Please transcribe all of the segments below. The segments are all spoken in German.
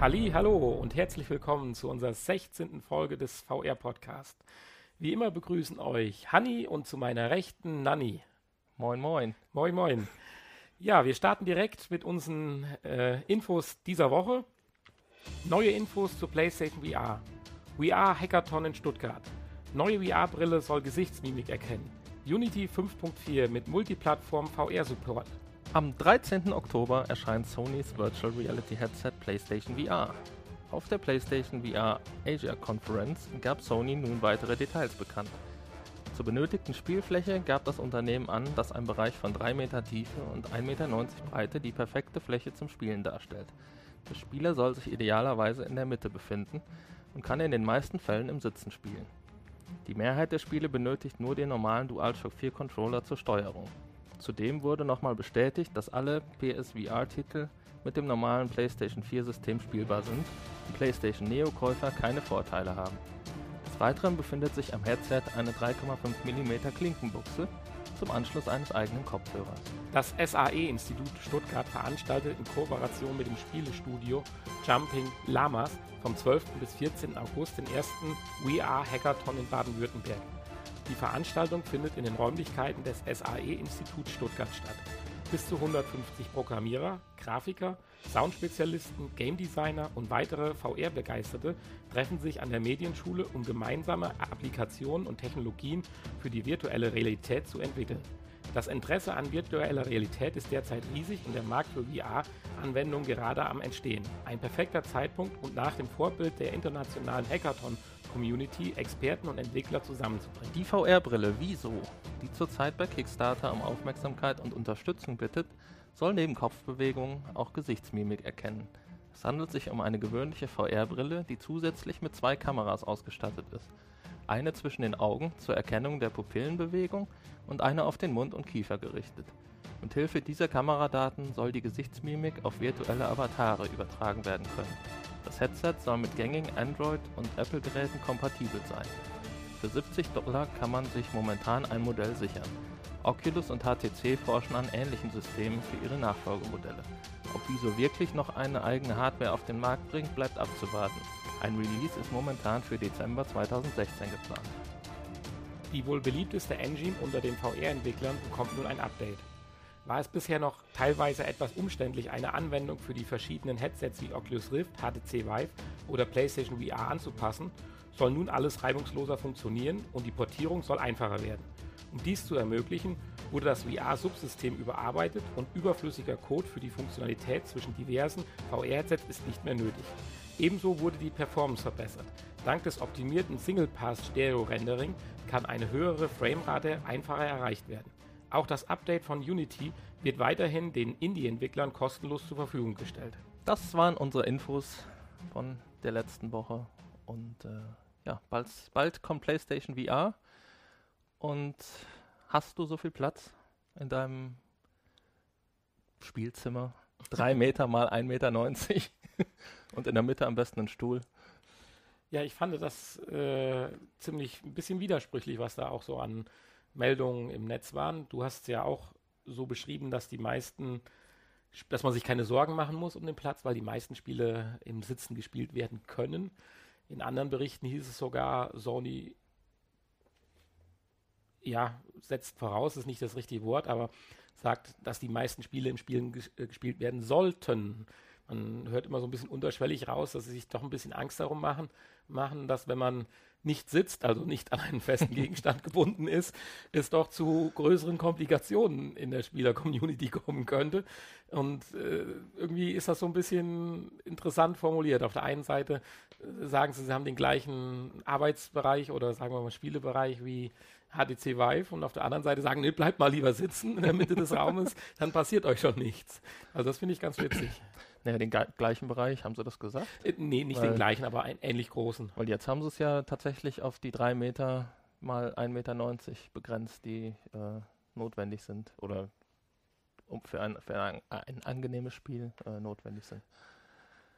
Halli, hallo und herzlich willkommen zu unserer 16. Folge des VR Podcast. Wie immer begrüßen euch Hanni und zu meiner Rechten Nanni. Moin, moin. Moin, moin. Ja, wir starten direkt mit unseren äh, Infos dieser Woche. Neue Infos zur PlayStation VR. VR Hackathon in Stuttgart. Neue VR-Brille soll Gesichtsmimik erkennen. Unity 5.4 mit Multiplattform VR-Support. Am 13. Oktober erscheint Sonys Virtual Reality Headset PlayStation VR. Auf der PlayStation VR Asia Conference gab Sony nun weitere Details bekannt. Zur benötigten Spielfläche gab das Unternehmen an, dass ein Bereich von 3 Meter Tiefe und 1,90 Meter Breite die perfekte Fläche zum Spielen darstellt. Der Spieler soll sich idealerweise in der Mitte befinden und kann in den meisten Fällen im Sitzen spielen. Die Mehrheit der Spiele benötigt nur den normalen DualShock 4 Controller zur Steuerung. Zudem wurde nochmal bestätigt, dass alle PSVR-Titel mit dem normalen PlayStation 4-System spielbar sind und PlayStation Neo-Käufer keine Vorteile haben. Des Weiteren befindet sich am Headset eine 3,5 mm Klinkenbuchse zum Anschluss eines eigenen Kopfhörers. Das SAE-Institut Stuttgart veranstaltet in Kooperation mit dem Spielestudio Jumping Lamas vom 12. bis 14. August den ersten VR Hackathon in Baden-Württemberg. Die Veranstaltung findet in den Räumlichkeiten des SAE-Instituts Stuttgart statt. Bis zu 150 Programmierer, Grafiker, Soundspezialisten, Game Designer und weitere VR-Begeisterte treffen sich an der Medienschule, um gemeinsame Applikationen und Technologien für die virtuelle Realität zu entwickeln. Das Interesse an virtueller Realität ist derzeit riesig und der Markt für VR-Anwendungen gerade am Entstehen. Ein perfekter Zeitpunkt und nach dem Vorbild der internationalen Hackathon-Community Experten und Entwickler zusammenzubringen. Die VR-Brille Wieso, die zurzeit bei Kickstarter um Aufmerksamkeit und Unterstützung bittet, soll neben Kopfbewegungen auch Gesichtsmimik erkennen. Es handelt sich um eine gewöhnliche VR-Brille, die zusätzlich mit zwei Kameras ausgestattet ist. Eine zwischen den Augen zur Erkennung der Pupillenbewegung und eine auf den Mund und Kiefer gerichtet. Mit Hilfe dieser Kameradaten soll die Gesichtsmimik auf virtuelle Avatare übertragen werden können. Das Headset soll mit gängigen Android- und Apple-Geräten kompatibel sein. Für 70 Dollar kann man sich momentan ein Modell sichern. Oculus und HTC forschen an ähnlichen Systemen für ihre Nachfolgemodelle. Ob Wieso wirklich noch eine eigene Hardware auf den Markt bringt, bleibt abzuwarten. Ein Release ist momentan für Dezember 2016 geplant. Die wohl beliebteste Engine unter den VR-Entwicklern bekommt nun ein Update. War es bisher noch teilweise etwas umständlich, eine Anwendung für die verschiedenen Headsets wie Oculus Rift, HTC Vive oder PlayStation VR anzupassen, soll nun alles reibungsloser funktionieren und die Portierung soll einfacher werden. Um dies zu ermöglichen, wurde das VR-Subsystem überarbeitet und überflüssiger Code für die Funktionalität zwischen diversen VR-Headsets ist nicht mehr nötig. Ebenso wurde die Performance verbessert. Dank des optimierten Single-Pass-Stereo-Rendering kann eine höhere Framerate einfacher erreicht werden. Auch das Update von Unity wird weiterhin den Indie-Entwicklern kostenlos zur Verfügung gestellt. Das waren unsere Infos von der letzten Woche und äh, ja, bald, bald kommt PlayStation VR. Und hast du so viel Platz in deinem Spielzimmer? Drei Meter mal 1,90 Meter und in der Mitte am besten ein Stuhl. Ja, ich fand das äh, ziemlich ein bisschen widersprüchlich, was da auch so an Meldungen im Netz waren. Du hast ja auch so beschrieben, dass die meisten, dass man sich keine Sorgen machen muss um den Platz, weil die meisten Spiele im Sitzen gespielt werden können. In anderen Berichten hieß es sogar, Sony ja, setzt voraus, ist nicht das richtige Wort, aber sagt, dass die meisten Spiele im Spielen ges äh, gespielt werden sollten. Man hört immer so ein bisschen unterschwellig raus, dass sie sich doch ein bisschen Angst darum machen, machen, dass wenn man nicht sitzt, also nicht an einen festen Gegenstand gebunden ist, es doch zu größeren Komplikationen in der Spieler-Community kommen könnte. Und äh, irgendwie ist das so ein bisschen interessant formuliert. Auf der einen Seite äh, sagen sie, sie haben den gleichen Arbeitsbereich oder sagen wir mal Spielebereich wie HTC Vive und auf der anderen Seite sagen, nee, bleibt mal lieber sitzen in der Mitte des Raumes, dann passiert euch schon nichts. Also das finde ich ganz witzig. Naja, den gleichen Bereich, haben sie das gesagt? Äh, nee, nicht weil, den gleichen, aber einen ähnlich großen. Weil jetzt haben sie es ja tatsächlich auf die drei Meter mal 1,90 Meter begrenzt, die äh, notwendig sind oder um für ein, für ein, ein angenehmes Spiel äh, notwendig sind.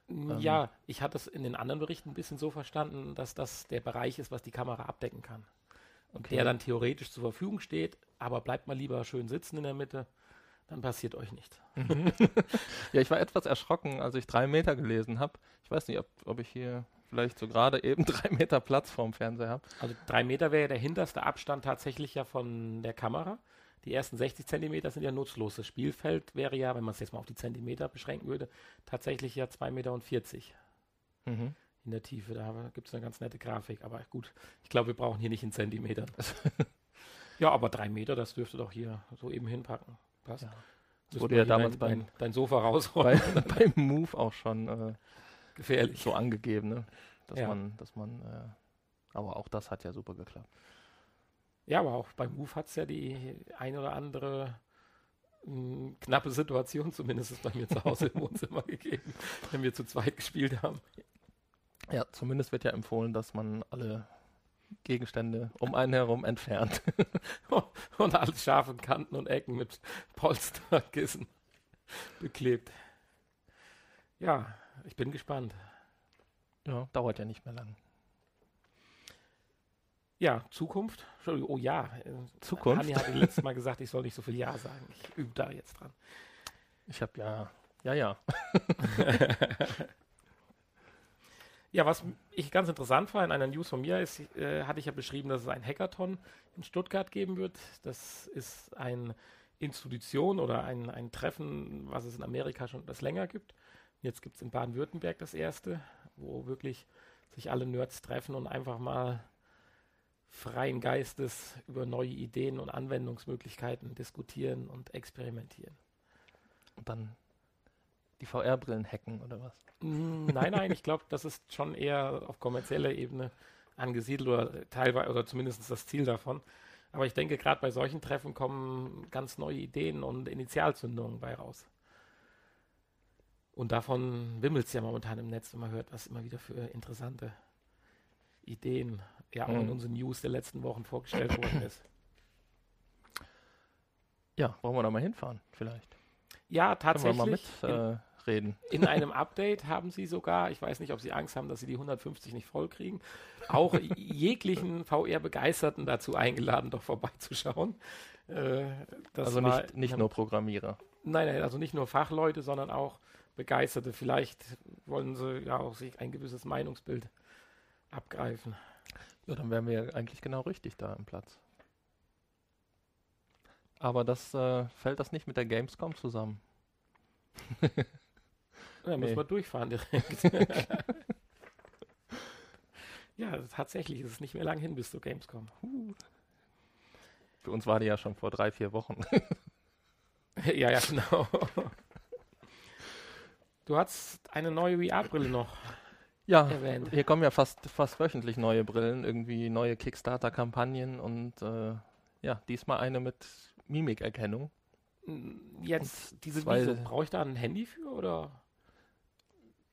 Ähm, ja, ich hatte es in den anderen Berichten ein bisschen so verstanden, dass das der Bereich ist, was die Kamera abdecken kann. Und okay. der dann theoretisch zur Verfügung steht, aber bleibt mal lieber schön sitzen in der Mitte dann passiert euch nichts. ja, ich war etwas erschrocken, als ich drei Meter gelesen habe. Ich weiß nicht, ob, ob ich hier vielleicht so gerade eben drei Meter Platz vorm Fernseher habe. Also drei Meter wäre ja der hinterste Abstand tatsächlich ja von der Kamera. Die ersten 60 Zentimeter sind ja nutzlos. Das Spielfeld wäre ja, wenn man es jetzt mal auf die Zentimeter beschränken würde, tatsächlich ja 2,40 Meter. Mhm. In der Tiefe. Da gibt es eine ganz nette Grafik. Aber gut, ich glaube, wir brauchen hier nicht in Zentimetern. ja, aber drei Meter, das dürfte doch hier so eben hinpacken. Passt. Ja. Das wurde ja damals dein, beim, dein Sofa rausrollen. Bei, beim Move auch schon äh, gefährlich so angegeben, ne? dass ja. man, dass man, äh, aber auch das hat ja super geklappt. Ja, aber auch beim Move hat es ja die ein oder andere mh, hm, knappe Situation, zumindest bei mir zu Hause im Wohnzimmer gegeben, wenn wir zu zweit gespielt haben. Ja, zumindest wird ja empfohlen, dass man alle Gegenstände um einen herum entfernt. und alles scharfe Kanten und Ecken mit Polsterkissen beklebt. Ja, ich bin gespannt. Ja, dauert ja nicht mehr lang. Ja, Zukunft. Oh ja. Zukunft. Hanni hatte letztes Mal gesagt, ich soll nicht so viel Ja sagen. Ich übe da jetzt dran. Ich habe ja, ja, ja. ja, was ich ganz interessant war in einer News von mir, ist, äh, hatte ich ja beschrieben, dass es ein Hackathon in Stuttgart geben wird. Das ist eine Institution oder ein, ein Treffen, was es in Amerika schon etwas länger gibt. Jetzt gibt es in Baden-Württemberg das erste, wo wirklich sich alle Nerds treffen und einfach mal freien Geistes über neue Ideen und Anwendungsmöglichkeiten diskutieren und experimentieren. Und dann die VR-Brillen hacken oder was? Mm, nein, nein, ich glaube, das ist schon eher auf kommerzieller Ebene angesiedelt oder teilweise oder zumindest das Ziel davon. Aber ich denke, gerade bei solchen Treffen kommen ganz neue Ideen und Initialzündungen bei raus. Und davon wimmelt es ja momentan im Netz, wenn man hört, was immer wieder für interessante Ideen ja auch mhm. in unseren News der letzten Wochen vorgestellt worden ist. Ja, wollen wir da mal hinfahren, vielleicht? Ja, tatsächlich. Können wir mal mit, äh, reden. In einem Update haben sie sogar, ich weiß nicht, ob sie Angst haben, dass sie die 150 nicht voll kriegen, auch jeglichen VR-Begeisterten dazu eingeladen, doch vorbeizuschauen. Äh, also nicht, nicht nur Programmierer. Nein, nein, also nicht nur Fachleute, sondern auch Begeisterte. Vielleicht wollen sie ja auch sich ein gewisses Meinungsbild abgreifen. Ja, dann wären wir eigentlich genau richtig da im Platz. Aber das äh, fällt das nicht mit der Gamescom zusammen. ja, müssen wir durchfahren direkt. ja, tatsächlich ist es nicht mehr lang hin bis zur Gamescom. Uh. Für uns war die ja schon vor drei, vier Wochen. ja, ja, genau. Du hast eine neue VR-Brille noch ja, erwähnt. Hier kommen ja fast, fast wöchentlich neue Brillen, irgendwie neue Kickstarter-Kampagnen und äh, ja, diesmal eine mit Mimikerkennung. Jetzt und diese brauche ich da ein Handy für oder?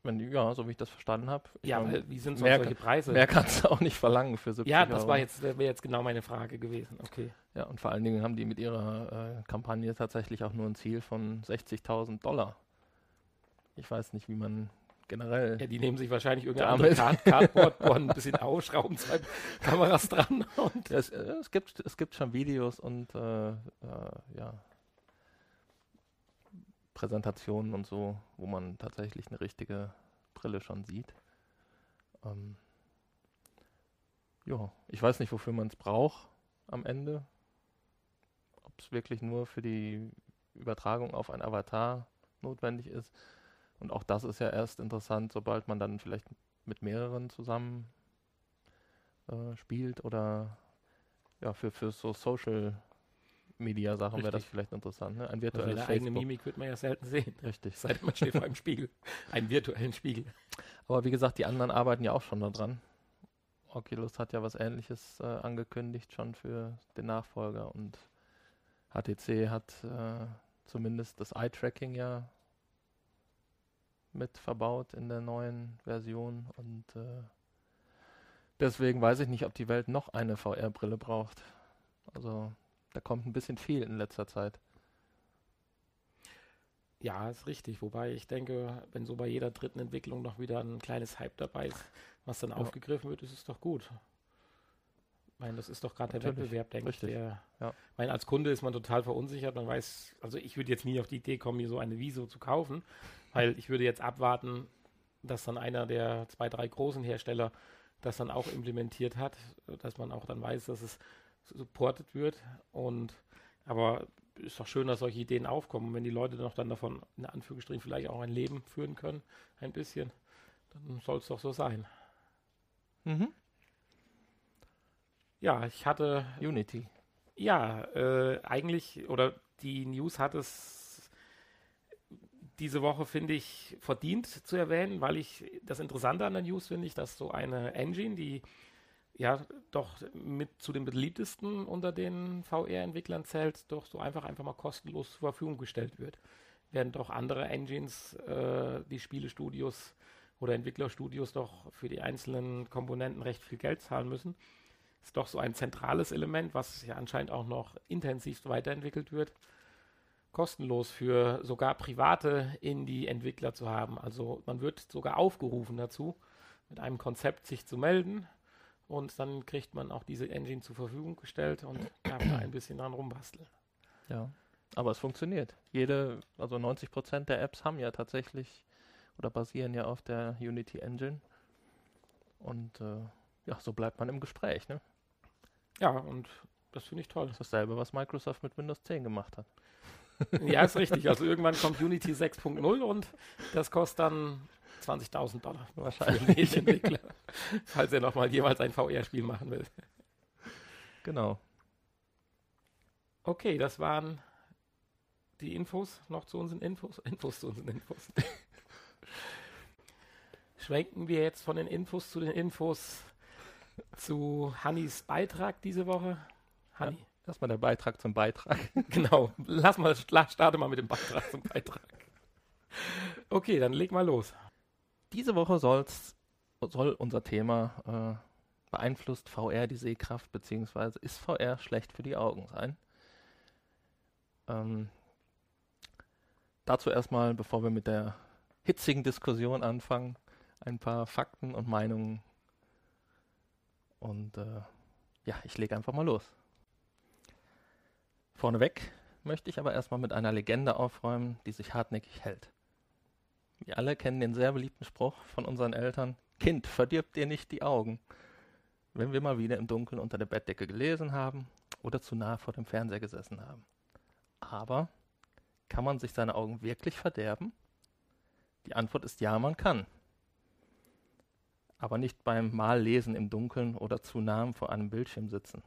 Wenn, ja, so wie ich das verstanden habe. Ja, meine, wie sind mehr, solche Preise? Mehr kannst du auch nicht verlangen für 70 Ja, das Euro. war jetzt, wäre jetzt genau meine Frage gewesen. Okay. Ja, und vor allen Dingen haben die mit ihrer äh, Kampagne tatsächlich auch nur ein Ziel von 60.000 Dollar. Ich weiß nicht, wie man generell. Ja, die nehmen sich wahrscheinlich irgendein anderes Card Cardboard, bohren ein bisschen aus, schrauben zwei Kameras dran. Und ja, es, äh, es, gibt, es gibt schon Videos und äh, äh, ja, Präsentationen und so, wo man tatsächlich eine richtige Brille schon sieht. Ähm, ja, ich weiß nicht, wofür man es braucht am Ende. Ob es wirklich nur für die Übertragung auf ein Avatar notwendig ist und auch das ist ja erst interessant, sobald man dann vielleicht mit mehreren zusammen äh, spielt oder ja, für, für so Social Media Sachen wäre das vielleicht interessant. Ne? Ein virtuelles also eigene Mimik wird man ja selten sehen. Richtig. Seit man steht vor einem Spiegel. Einen virtuellen Spiegel. Aber wie gesagt, die anderen arbeiten ja auch schon daran. Oculus hat ja was ähnliches äh, angekündigt schon für den Nachfolger und HTC hat äh, zumindest das Eye-Tracking ja mit verbaut in der neuen Version und äh, deswegen weiß ich nicht, ob die Welt noch eine VR-Brille braucht. Also da kommt ein bisschen viel in letzter Zeit. Ja, ist richtig. Wobei ich denke, wenn so bei jeder dritten Entwicklung noch wieder ein kleines Hype dabei ist, was dann ja. aufgegriffen wird, ist es doch gut. Ich meine, das ist doch gerade der Wettbewerb, denke ich. Der, Ja. Ich meine, als Kunde ist man total verunsichert. Man weiß, also ich würde jetzt nie auf die Idee kommen, mir so eine Viso zu kaufen, weil ich würde jetzt abwarten, dass dann einer der zwei, drei großen Hersteller das dann auch implementiert hat, dass man auch dann weiß, dass es supported wird. Und aber ist doch schön, dass solche Ideen aufkommen. Wenn die Leute noch dann davon in Anführungsstrichen vielleicht auch ein Leben führen können, ein bisschen, dann soll es doch so sein. Mhm. Ja, ich hatte Unity. Ja, äh, eigentlich, oder die News hat es diese Woche, finde ich, verdient zu erwähnen, weil ich das Interessante an der News finde ich, dass so eine Engine, die ja doch mit zu den beliebtesten unter den VR-Entwicklern zählt, doch so einfach einfach mal kostenlos zur Verfügung gestellt wird. Während doch andere Engines, äh, die Spielestudios oder Entwicklerstudios doch für die einzelnen Komponenten recht viel Geld zahlen müssen ist doch so ein zentrales Element, was ja anscheinend auch noch intensiv weiterentwickelt wird, kostenlos für sogar private Indie-Entwickler zu haben. Also man wird sogar aufgerufen dazu, mit einem Konzept sich zu melden und dann kriegt man auch diese Engine zur Verfügung gestellt und darf da ein bisschen dran rumbasteln. Ja. Aber es funktioniert. Jede, also 90% der Apps haben ja tatsächlich oder basieren ja auf der Unity Engine. Und äh, ja, so bleibt man im Gespräch. Ne? Ja, und das finde ich toll. Das ist dasselbe, was Microsoft mit Windows 10 gemacht hat. Ja, ist richtig. Also irgendwann kommt Unity 6.0 und das kostet dann 20.000 Dollar für Wahrscheinlich. den Entwickler, falls er nochmal jeweils ein VR-Spiel machen will. Genau. Okay, das waren die Infos noch zu unseren Infos. Infos zu unseren Infos. Schwenken wir jetzt von den Infos zu den Infos zu Hannis Beitrag diese Woche. Hanni, Erstmal der Beitrag zum Beitrag. genau. Lass mal, starte mal mit dem Beitrag zum Beitrag. Okay, dann leg mal los. Diese Woche soll's, soll unser Thema äh, beeinflusst VR die Sehkraft, beziehungsweise ist VR schlecht für die Augen sein. Ähm, dazu erstmal, bevor wir mit der hitzigen Diskussion anfangen, ein paar Fakten und Meinungen. Und äh, ja, ich lege einfach mal los. Vorneweg möchte ich aber erstmal mit einer Legende aufräumen, die sich hartnäckig hält. Wir alle kennen den sehr beliebten Spruch von unseren Eltern: Kind, verdirb dir nicht die Augen. Wenn wir mal wieder im Dunkeln unter der Bettdecke gelesen haben oder zu nah vor dem Fernseher gesessen haben. Aber kann man sich seine Augen wirklich verderben? Die Antwort ist ja, man kann. Aber nicht beim Mallesen im Dunkeln oder zu nah vor einem Bildschirm sitzen.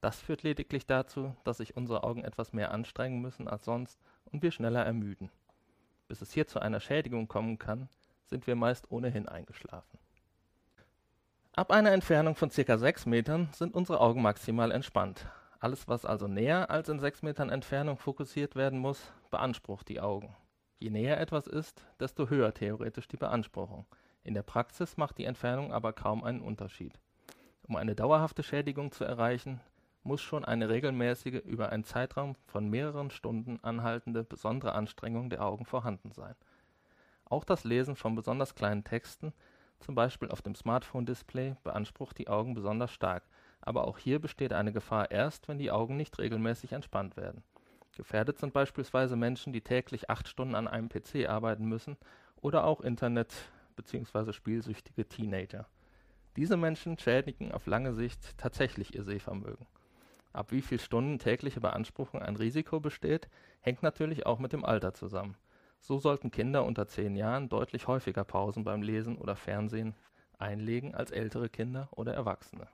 Das führt lediglich dazu, dass sich unsere Augen etwas mehr anstrengen müssen als sonst und wir schneller ermüden. Bis es hier zu einer Schädigung kommen kann, sind wir meist ohnehin eingeschlafen. Ab einer Entfernung von ca. 6 Metern sind unsere Augen maximal entspannt. Alles, was also näher als in 6 Metern Entfernung fokussiert werden muss, beansprucht die Augen. Je näher etwas ist, desto höher theoretisch die Beanspruchung. In der Praxis macht die Entfernung aber kaum einen Unterschied. Um eine dauerhafte Schädigung zu erreichen, muss schon eine regelmäßige, über einen Zeitraum von mehreren Stunden anhaltende besondere Anstrengung der Augen vorhanden sein. Auch das Lesen von besonders kleinen Texten, zum Beispiel auf dem Smartphone-Display, beansprucht die Augen besonders stark, aber auch hier besteht eine Gefahr erst, wenn die Augen nicht regelmäßig entspannt werden. Gefährdet sind beispielsweise Menschen, die täglich acht Stunden an einem PC arbeiten müssen oder auch Internet- bzw. spielsüchtige Teenager. Diese Menschen schädigen auf lange Sicht tatsächlich ihr Sehvermögen. Ab wie viel Stunden tägliche Beanspruchung ein Risiko besteht, hängt natürlich auch mit dem Alter zusammen. So sollten Kinder unter 10 Jahren deutlich häufiger Pausen beim Lesen oder Fernsehen einlegen als ältere Kinder oder Erwachsene.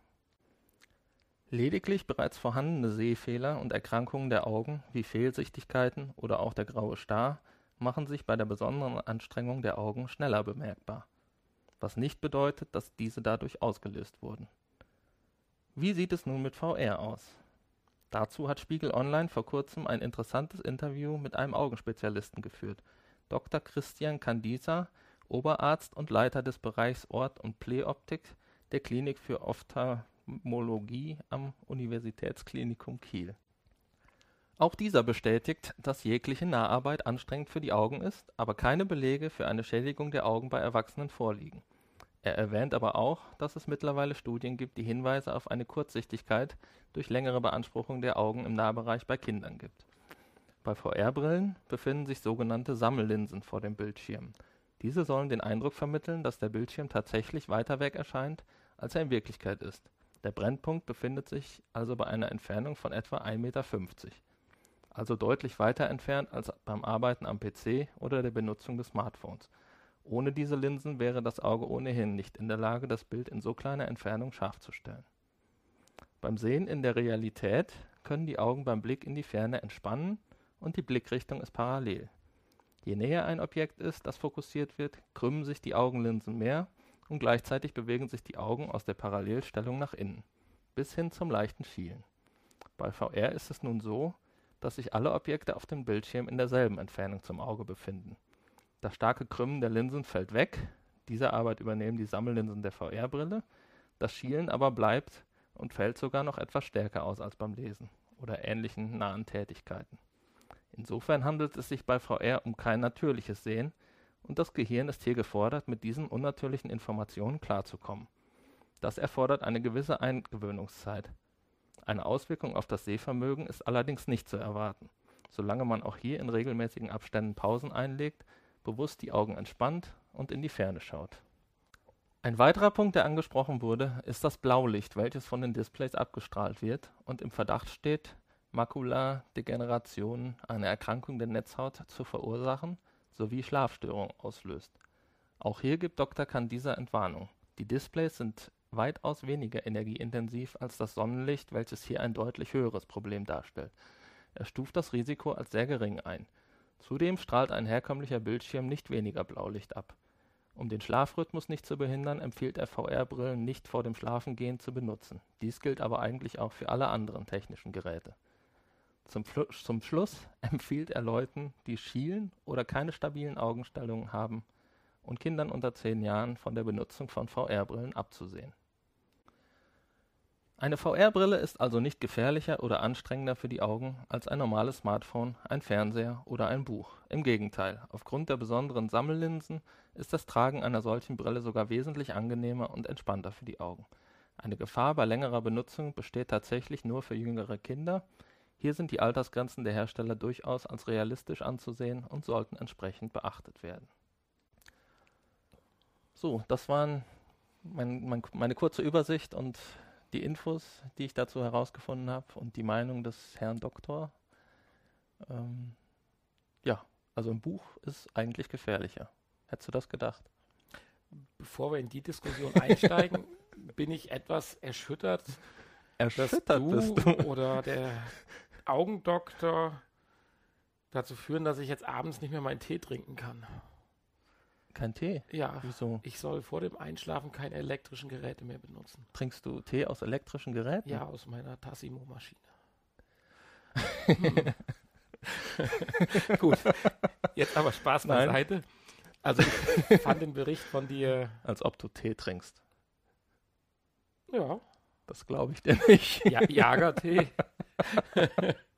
Lediglich bereits vorhandene Sehfehler und Erkrankungen der Augen wie Fehlsichtigkeiten oder auch der graue Star machen sich bei der besonderen Anstrengung der Augen schneller bemerkbar, was nicht bedeutet, dass diese dadurch ausgelöst wurden. Wie sieht es nun mit VR aus? Dazu hat Spiegel Online vor kurzem ein interessantes Interview mit einem Augenspezialisten geführt. Dr. Christian Candisa, Oberarzt und Leiter des Bereichs Ort- und Pleioptik der Klinik für Ophthalmologie am Universitätsklinikum Kiel. Auch dieser bestätigt, dass jegliche Naharbeit anstrengend für die Augen ist, aber keine Belege für eine Schädigung der Augen bei Erwachsenen vorliegen. Er erwähnt aber auch, dass es mittlerweile Studien gibt, die Hinweise auf eine Kurzsichtigkeit durch längere Beanspruchung der Augen im Nahbereich bei Kindern gibt. Bei VR-Brillen befinden sich sogenannte Sammellinsen vor dem Bildschirm. Diese sollen den Eindruck vermitteln, dass der Bildschirm tatsächlich weiter weg erscheint, als er in Wirklichkeit ist. Der Brennpunkt befindet sich also bei einer Entfernung von etwa 1,50 Meter, also deutlich weiter entfernt als beim Arbeiten am PC oder der Benutzung des Smartphones. Ohne diese Linsen wäre das Auge ohnehin nicht in der Lage, das Bild in so kleiner Entfernung scharf zu stellen. Beim Sehen in der Realität können die Augen beim Blick in die Ferne entspannen und die Blickrichtung ist parallel. Je näher ein Objekt ist, das fokussiert wird, krümmen sich die Augenlinsen mehr und gleichzeitig bewegen sich die Augen aus der Parallelstellung nach innen, bis hin zum leichten Schielen. Bei VR ist es nun so, dass sich alle Objekte auf dem Bildschirm in derselben Entfernung zum Auge befinden. Das starke Krümmen der Linsen fällt weg, diese Arbeit übernehmen die Sammellinsen der VR-Brille, das Schielen aber bleibt und fällt sogar noch etwas stärker aus als beim Lesen oder ähnlichen nahen Tätigkeiten. Insofern handelt es sich bei VR um kein natürliches Sehen und das Gehirn ist hier gefordert, mit diesen unnatürlichen Informationen klarzukommen. Das erfordert eine gewisse Eingewöhnungszeit. Eine Auswirkung auf das Sehvermögen ist allerdings nicht zu erwarten, solange man auch hier in regelmäßigen Abständen Pausen einlegt, bewusst die Augen entspannt und in die Ferne schaut. Ein weiterer Punkt, der angesprochen wurde, ist das Blaulicht, welches von den Displays abgestrahlt wird und im Verdacht steht, Makuladegeneration, eine Erkrankung der Netzhaut, zu verursachen sowie Schlafstörungen auslöst. Auch hier gibt Dr. Kandisa Entwarnung. Die Displays sind weitaus weniger energieintensiv als das Sonnenlicht, welches hier ein deutlich höheres Problem darstellt. Er stuft das Risiko als sehr gering ein. Zudem strahlt ein herkömmlicher Bildschirm nicht weniger Blaulicht ab. Um den Schlafrhythmus nicht zu behindern, empfiehlt er VR-Brillen nicht vor dem Schlafengehen zu benutzen. Dies gilt aber eigentlich auch für alle anderen technischen Geräte. Zum, zum Schluss empfiehlt er Leuten, die schielen oder keine stabilen Augenstellungen haben und Kindern unter 10 Jahren von der Benutzung von VR-Brillen abzusehen. Eine VR-Brille ist also nicht gefährlicher oder anstrengender für die Augen als ein normales Smartphone, ein Fernseher oder ein Buch. Im Gegenteil, aufgrund der besonderen Sammellinsen ist das Tragen einer solchen Brille sogar wesentlich angenehmer und entspannter für die Augen. Eine Gefahr bei längerer Benutzung besteht tatsächlich nur für jüngere Kinder, hier sind die Altersgrenzen der Hersteller durchaus als realistisch anzusehen und sollten entsprechend beachtet werden. So, das waren mein, mein, meine kurze Übersicht und die Infos, die ich dazu herausgefunden habe und die Meinung des Herrn Doktor. Ähm, ja, also ein Buch ist eigentlich gefährlicher. Hättest du das gedacht? Bevor wir in die Diskussion einsteigen, bin ich etwas erschüttert, erschüttert dass du, du oder der Augendoktor dazu führen, dass ich jetzt abends nicht mehr meinen Tee trinken kann. Kein Tee? Ja. Wieso? Ich soll vor dem Einschlafen keine elektrischen Geräte mehr benutzen. Trinkst du Tee aus elektrischen Geräten? Ja, aus meiner Tassimo-Maschine. hm. Gut. Jetzt aber Spaß beiseite. Also ich fand den Bericht von dir. Als ob du Tee trinkst. Ja. Das glaube ich dir nicht. Ja, Jagertee.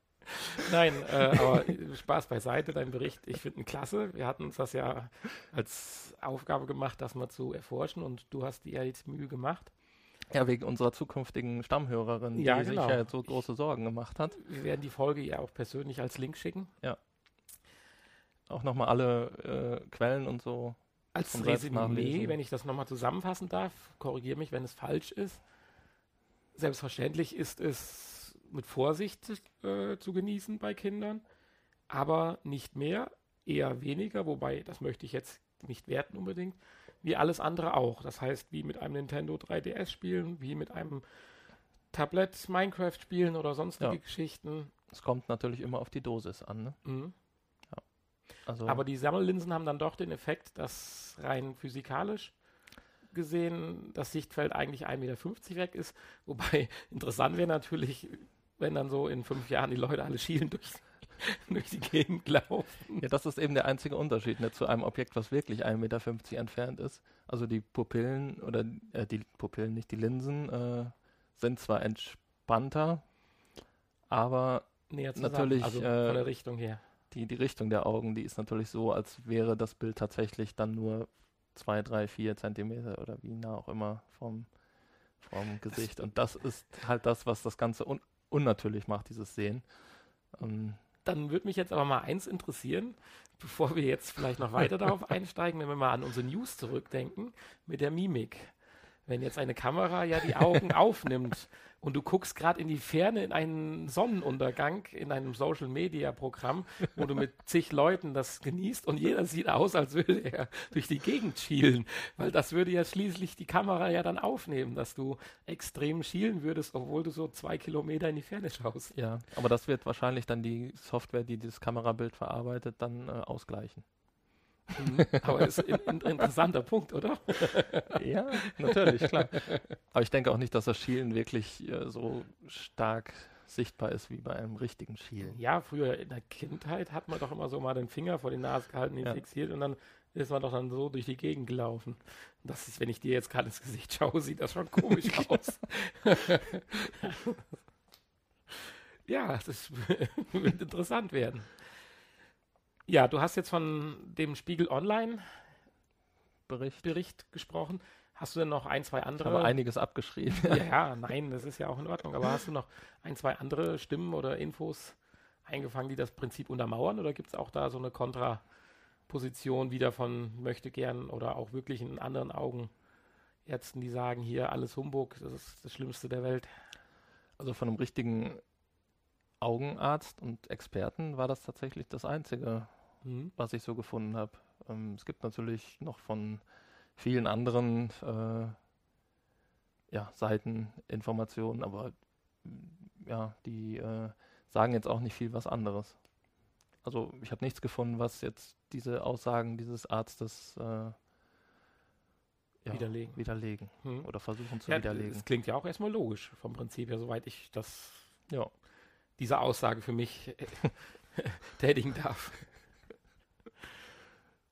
Nein, äh, aber Spaß beiseite, dein Bericht, ich finde ihn klasse. Wir hatten uns das ja als Aufgabe gemacht, das mal zu erforschen und du hast dir ja jetzt Mühe gemacht. Ja, wegen unserer zukünftigen Stammhörerin, ja, die genau. sich ja so große Sorgen gemacht hat. Wir werden die Folge ja auch persönlich als Link schicken. Ja. Auch nochmal alle äh, Quellen und so. Als Resümee, wenn ich das nochmal zusammenfassen darf, korrigiere mich, wenn es falsch ist. Selbstverständlich ist es mit Vorsicht äh, zu genießen bei Kindern, aber nicht mehr, eher weniger, wobei das möchte ich jetzt nicht werten unbedingt, wie alles andere auch. Das heißt, wie mit einem Nintendo 3DS spielen, wie mit einem Tablet Minecraft spielen oder sonstige ja. Geschichten. Es kommt natürlich immer auf die Dosis an. Ne? Mhm. Ja. Also Aber die Sammellinsen haben dann doch den Effekt, dass rein physikalisch gesehen das Sichtfeld eigentlich 1,50 Meter weg ist. Wobei interessant wäre natürlich, wenn dann so in fünf Jahren die Leute alle schielen durch, durch die Gegend laufen. Ja, das ist eben der einzige Unterschied ne, zu einem Objekt, was wirklich 1,50 Meter entfernt ist. Also die Pupillen oder äh, die Pupillen, nicht die Linsen, äh, sind zwar entspannter, aber Näher zusammen, natürlich also äh, von der Richtung her. Die, die Richtung der Augen, die ist natürlich so, als wäre das Bild tatsächlich dann nur zwei, drei, vier Zentimeter oder wie nah auch immer vom, vom Gesicht. Und das ist halt das, was das Ganze un unnatürlich macht, dieses Sehen. Ähm, Dann würde mich jetzt aber mal eins interessieren, bevor wir jetzt vielleicht noch weiter darauf einsteigen, wenn wir mal an unsere News zurückdenken, mit der Mimik. Wenn jetzt eine Kamera ja die Augen aufnimmt und du guckst gerade in die Ferne in einen Sonnenuntergang in einem Social Media Programm, wo du mit zig Leuten das genießt und jeder sieht aus, als würde er durch die Gegend schielen, weil das würde ja schließlich die Kamera ja dann aufnehmen, dass du extrem schielen würdest, obwohl du so zwei Kilometer in die Ferne schaust. Ja, aber das wird wahrscheinlich dann die Software, die dieses Kamerabild verarbeitet, dann äh, ausgleichen. Mhm. Aber ist ein, ein interessanter Punkt, oder? ja, natürlich, klar. Aber ich denke auch nicht, dass das Schielen wirklich äh, so stark sichtbar ist wie bei einem richtigen Schielen. Ja, früher in der Kindheit hat man doch immer so mal den Finger vor die Nase gehalten, ihn ja. fixiert und dann ist man doch dann so durch die Gegend gelaufen. Das ist, wenn ich dir jetzt gerade ins Gesicht schaue, sieht das schon komisch aus. ja, das wird interessant werden. Ja, du hast jetzt von dem Spiegel Online Bericht, Bericht gesprochen. Hast du denn noch ein, zwei andere? Ich habe einiges abgeschrieben. ja, ja, nein, das ist ja auch in Ordnung. Aber hast du noch ein, zwei andere Stimmen oder Infos eingefangen, die das Prinzip untermauern? Oder gibt es auch da so eine Kontraposition wieder von möchte gern oder auch wirklich in anderen Augen Ärzten, die sagen, hier alles Humbug, das ist das Schlimmste der Welt? Also von einem richtigen Augenarzt und Experten war das tatsächlich das Einzige, mhm. was ich so gefunden habe. Ähm, es gibt natürlich noch von vielen anderen äh, ja, Seiten Informationen, aber mm, ja, die äh, sagen jetzt auch nicht viel was anderes. Also ich habe nichts gefunden, was jetzt diese Aussagen dieses Arztes äh, ja, widerlegen, widerlegen hm. oder versuchen zu ja, widerlegen. Das klingt ja auch erstmal logisch vom Prinzip her, soweit ich das ja diese Aussage für mich tätigen darf.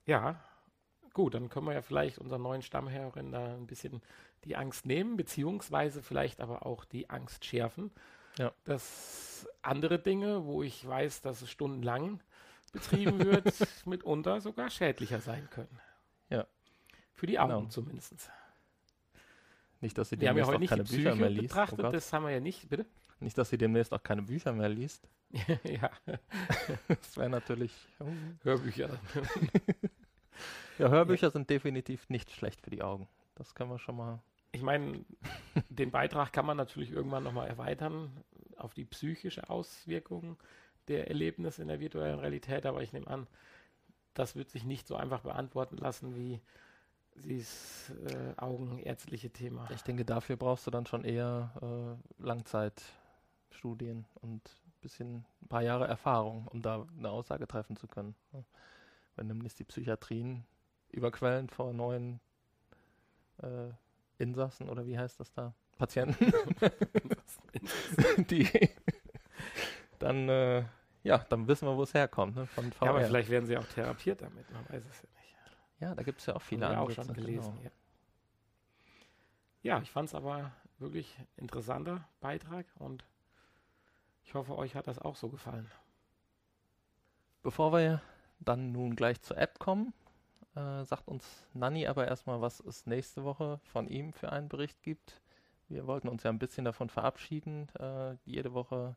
Ja, gut, dann können wir ja vielleicht unseren neuen Stammherrin da ein bisschen die Angst nehmen, beziehungsweise vielleicht aber auch die Angst schärfen. Ja. Dass andere Dinge, wo ich weiß, dass es stundenlang betrieben wird, mitunter sogar schädlicher sein können. Ja. Für die Augen genau. zumindest. Nicht, dass sie wir haben ja heute nicht keine Bücher mehr liest. Betrachtet, oh das haben wir ja nicht, bitte. Nicht, dass sie demnächst auch keine Bücher mehr liest. ja. das wäre natürlich. Oh. Hörbücher. Ja, Hörbücher sind definitiv nicht schlecht für die Augen. Das können wir schon mal. Ich meine, den Beitrag kann man natürlich irgendwann nochmal erweitern auf die psychische Auswirkung der Erlebnisse in der virtuellen Realität, aber ich nehme an, das wird sich nicht so einfach beantworten lassen wie dieses äh, augenärztliche Thema. Ich denke, dafür brauchst du dann schon eher äh, Langzeit Studien und ein bisschen ein paar Jahre Erfahrung, um da eine Aussage treffen zu können. Wenn nämlich die Psychiatrien überquellen vor neuen äh, Insassen oder wie heißt das da? Patienten. die dann äh, ja, dann wissen wir, wo es herkommt. Ne? Von VR. Ja, aber vielleicht werden sie auch therapiert damit, man weiß es ja nicht. Ja, da gibt es ja auch viele andere. auch schon gelesen. Genau. Ja. ja, ich fand es aber wirklich interessanter Beitrag und ich hoffe, euch hat das auch so gefallen. Bevor wir dann nun gleich zur App kommen, äh, sagt uns Nanni aber erstmal, was es nächste Woche von ihm für einen Bericht gibt. Wir wollten uns ja ein bisschen davon verabschieden, äh, jede Woche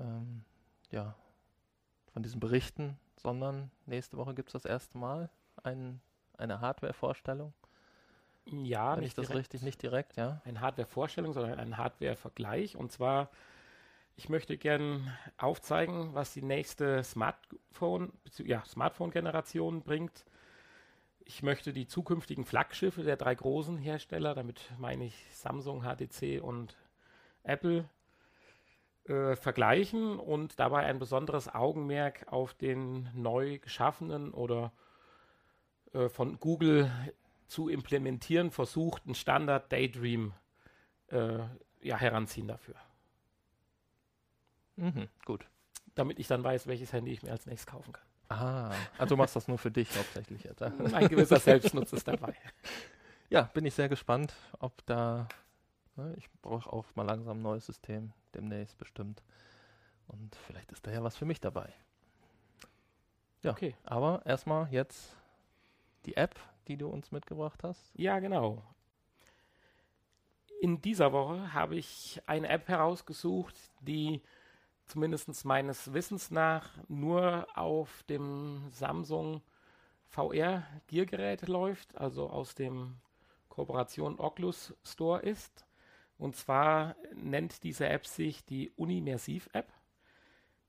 ähm, ja, von diesen Berichten, sondern nächste Woche gibt es das erste Mal ein, eine Hardware-Vorstellung. Ja, Wenn ich das direkt, richtig, nicht direkt, ja. Eine Hardware-Vorstellung, sondern ein Hardware-Vergleich. Und zwar ich möchte gern aufzeigen, was die nächste Smartphone, ja, Smartphone-Generation bringt. Ich möchte die zukünftigen Flaggschiffe der drei großen Hersteller, damit meine ich Samsung, HTC und Apple, äh, vergleichen und dabei ein besonderes Augenmerk auf den neu geschaffenen oder äh, von Google zu implementieren versuchten Standard Daydream äh, ja, heranziehen dafür. Mhm, gut. Damit ich dann weiß, welches Handy ich mir als nächstes kaufen kann. Ah, also du machst das nur für dich hauptsächlich jetzt. Ein gewisser Selbstnutz ist dabei. Ja, bin ich sehr gespannt, ob da. Ne, ich brauche auch mal langsam ein neues System, demnächst bestimmt. Und vielleicht ist da ja was für mich dabei. Ja, okay. Aber erstmal jetzt die App, die du uns mitgebracht hast? Ja, genau. In dieser Woche habe ich eine App herausgesucht, die zumindest meines Wissens nach nur auf dem Samsung VR-Geargerät läuft, also aus dem Kooperation Oculus Store ist. Und zwar nennt diese App sich die Unimersiv-App.